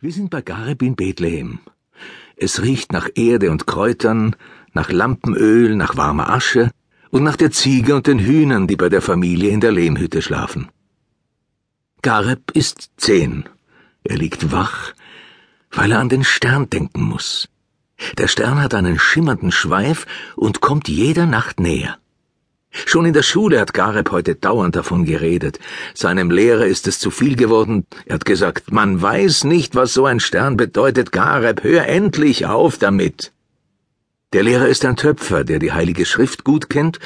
Wir sind bei Gareb in Bethlehem. Es riecht nach Erde und Kräutern, nach Lampenöl, nach warmer Asche und nach der Ziege und den Hühnern, die bei der Familie in der Lehmhütte schlafen. Gareb ist zehn. Er liegt wach, weil er an den Stern denken muss. Der Stern hat einen schimmernden Schweif und kommt jeder Nacht näher. Schon in der Schule hat Gareb heute dauernd davon geredet. Seinem Lehrer ist es zu viel geworden. Er hat gesagt, man weiß nicht, was so ein Stern bedeutet. Gareb, hör endlich auf damit. Der Lehrer ist ein Töpfer, der die Heilige Schrift gut kennt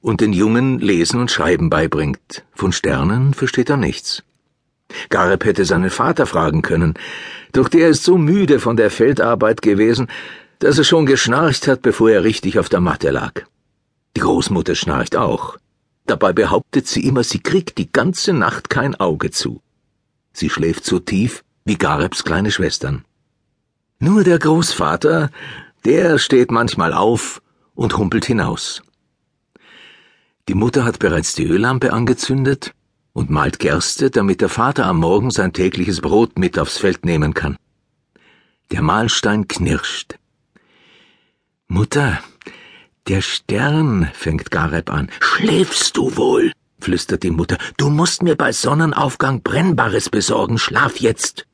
und den Jungen Lesen und Schreiben beibringt. Von Sternen versteht er nichts. Gareb hätte seinen Vater fragen können, doch der ist so müde von der Feldarbeit gewesen, dass er schon geschnarcht hat, bevor er richtig auf der Matte lag. Die Großmutter schnarcht auch. Dabei behauptet sie immer, sie kriegt die ganze Nacht kein Auge zu. Sie schläft so tief wie Garebs kleine Schwestern. Nur der Großvater, der steht manchmal auf und humpelt hinaus. Die Mutter hat bereits die Öllampe angezündet und malt Gerste, damit der Vater am Morgen sein tägliches Brot mit aufs Feld nehmen kann. Der Mahlstein knirscht. Mutter, der Stern, fängt Gareb an. Schläfst du wohl? flüstert die Mutter. Du musst mir bei Sonnenaufgang Brennbares besorgen. Schlaf jetzt.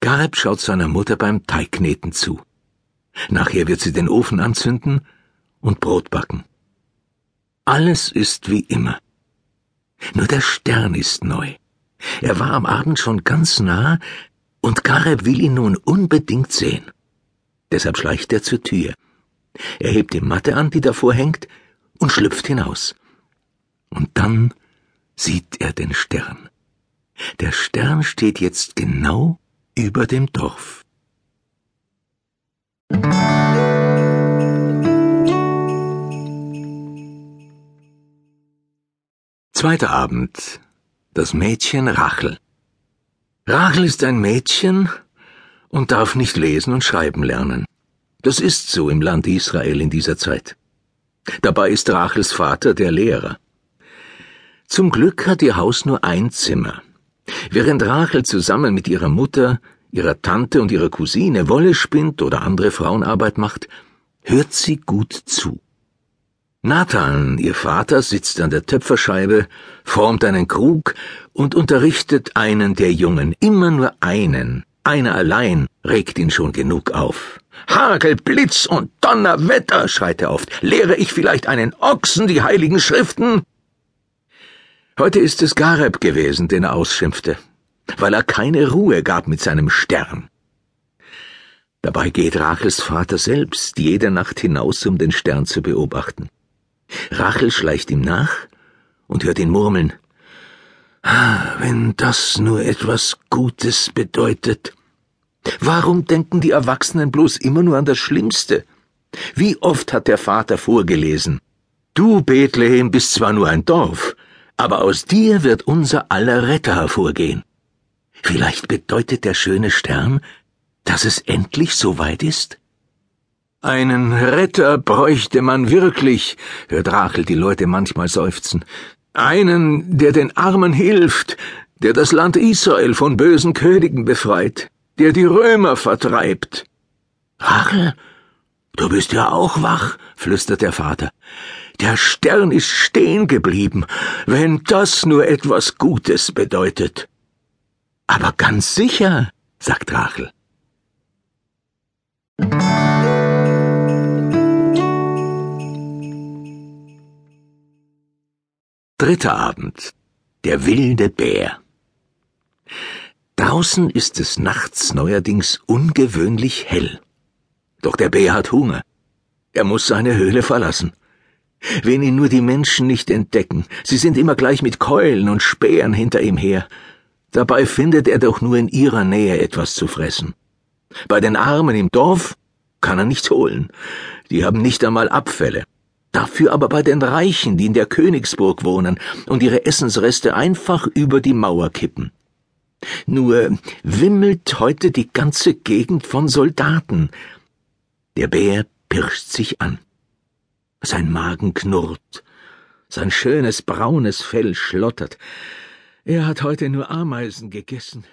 Gareb schaut seiner Mutter beim Teigkneten zu. Nachher wird sie den Ofen anzünden und Brot backen. Alles ist wie immer. Nur der Stern ist neu. Er war am Abend schon ganz nah, und Gareb will ihn nun unbedingt sehen. Deshalb schleicht er zur Tür. Er hebt die Matte an, die davor hängt, und schlüpft hinaus. Und dann sieht er den Stern. Der Stern steht jetzt genau über dem Dorf. Zweiter Abend. Das Mädchen Rachel. Rachel ist ein Mädchen und darf nicht lesen und schreiben lernen. Das ist so im Land Israel in dieser Zeit. Dabei ist Rachels Vater der Lehrer. Zum Glück hat ihr Haus nur ein Zimmer. Während Rachel zusammen mit ihrer Mutter, ihrer Tante und ihrer Cousine Wolle spinnt oder andere Frauenarbeit macht, hört sie gut zu. Nathan, ihr Vater, sitzt an der Töpferscheibe, formt einen Krug und unterrichtet einen der Jungen, immer nur einen, einer allein regt ihn schon genug auf. Hagel, Blitz und Donnerwetter, schreit er oft. Lehre ich vielleicht einen Ochsen die heiligen Schriften? Heute ist es Gareb gewesen, den er ausschimpfte, weil er keine Ruhe gab mit seinem Stern. Dabei geht Rachels Vater selbst jede Nacht hinaus, um den Stern zu beobachten. Rachel schleicht ihm nach und hört ihn murmeln. Wenn das nur etwas Gutes bedeutet. Warum denken die Erwachsenen bloß immer nur an das Schlimmste? Wie oft hat der Vater vorgelesen Du, Bethlehem, bist zwar nur ein Dorf, aber aus dir wird unser aller Retter hervorgehen. Vielleicht bedeutet der schöne Stern, dass es endlich soweit ist? Einen Retter bräuchte man wirklich, hört Rachel die Leute manchmal seufzen. Einen, der den Armen hilft, der das Land Israel von bösen Königen befreit der die Römer vertreibt. Rachel, du bist ja auch wach, flüstert der Vater. Der Stern ist stehen geblieben, wenn das nur etwas Gutes bedeutet. Aber ganz sicher, sagt Rachel. Dritter Abend. Der wilde Bär. Draußen ist es nachts neuerdings ungewöhnlich hell. Doch der Bär hat Hunger. Er muss seine Höhle verlassen. Wenn ihn nur die Menschen nicht entdecken, sie sind immer gleich mit Keulen und Speeren hinter ihm her. Dabei findet er doch nur in ihrer Nähe etwas zu fressen. Bei den Armen im Dorf kann er nichts holen. Die haben nicht einmal Abfälle. Dafür aber bei den Reichen, die in der Königsburg wohnen und ihre Essensreste einfach über die Mauer kippen. Nur wimmelt heute die ganze Gegend von Soldaten. Der Bär pirscht sich an. Sein Magen knurrt, sein schönes braunes Fell schlottert. Er hat heute nur Ameisen gegessen.